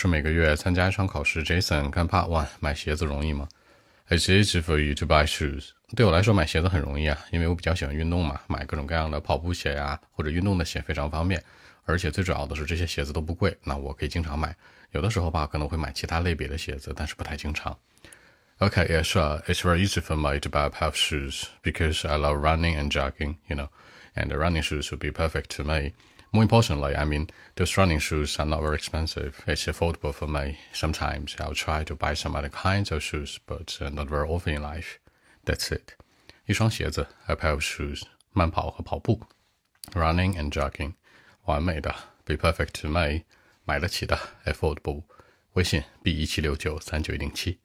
是每个月参加一场考试，Jason 看 Part One 买鞋子容易吗？It's easy for you to buy shoes。对我来说买鞋子很容易啊，因为我比较喜欢运动嘛，买各种各样的跑步鞋呀或者运动的鞋非常方便，而且最主要的是这些鞋子都不贵，那我可以经常买。有的时候吧可能会买其他类别的鞋子，但是不太经常。Okay, yeah, sure. It's very easy for me to buy a pair of shoes because I love running and jogging, you know, and the running shoes would be perfect to me. More importantly, I mean, those running shoes are not very expensive. It's affordable for me. Sometimes I'll try to buy some other kinds of shoes, but uh, not very often in life. That's it. 一双鞋子，a pair of shoes，慢跑和跑步，running and jogging，完美的，be perfect to me，买得起的，affordable。微信 b 一七六九三九零七。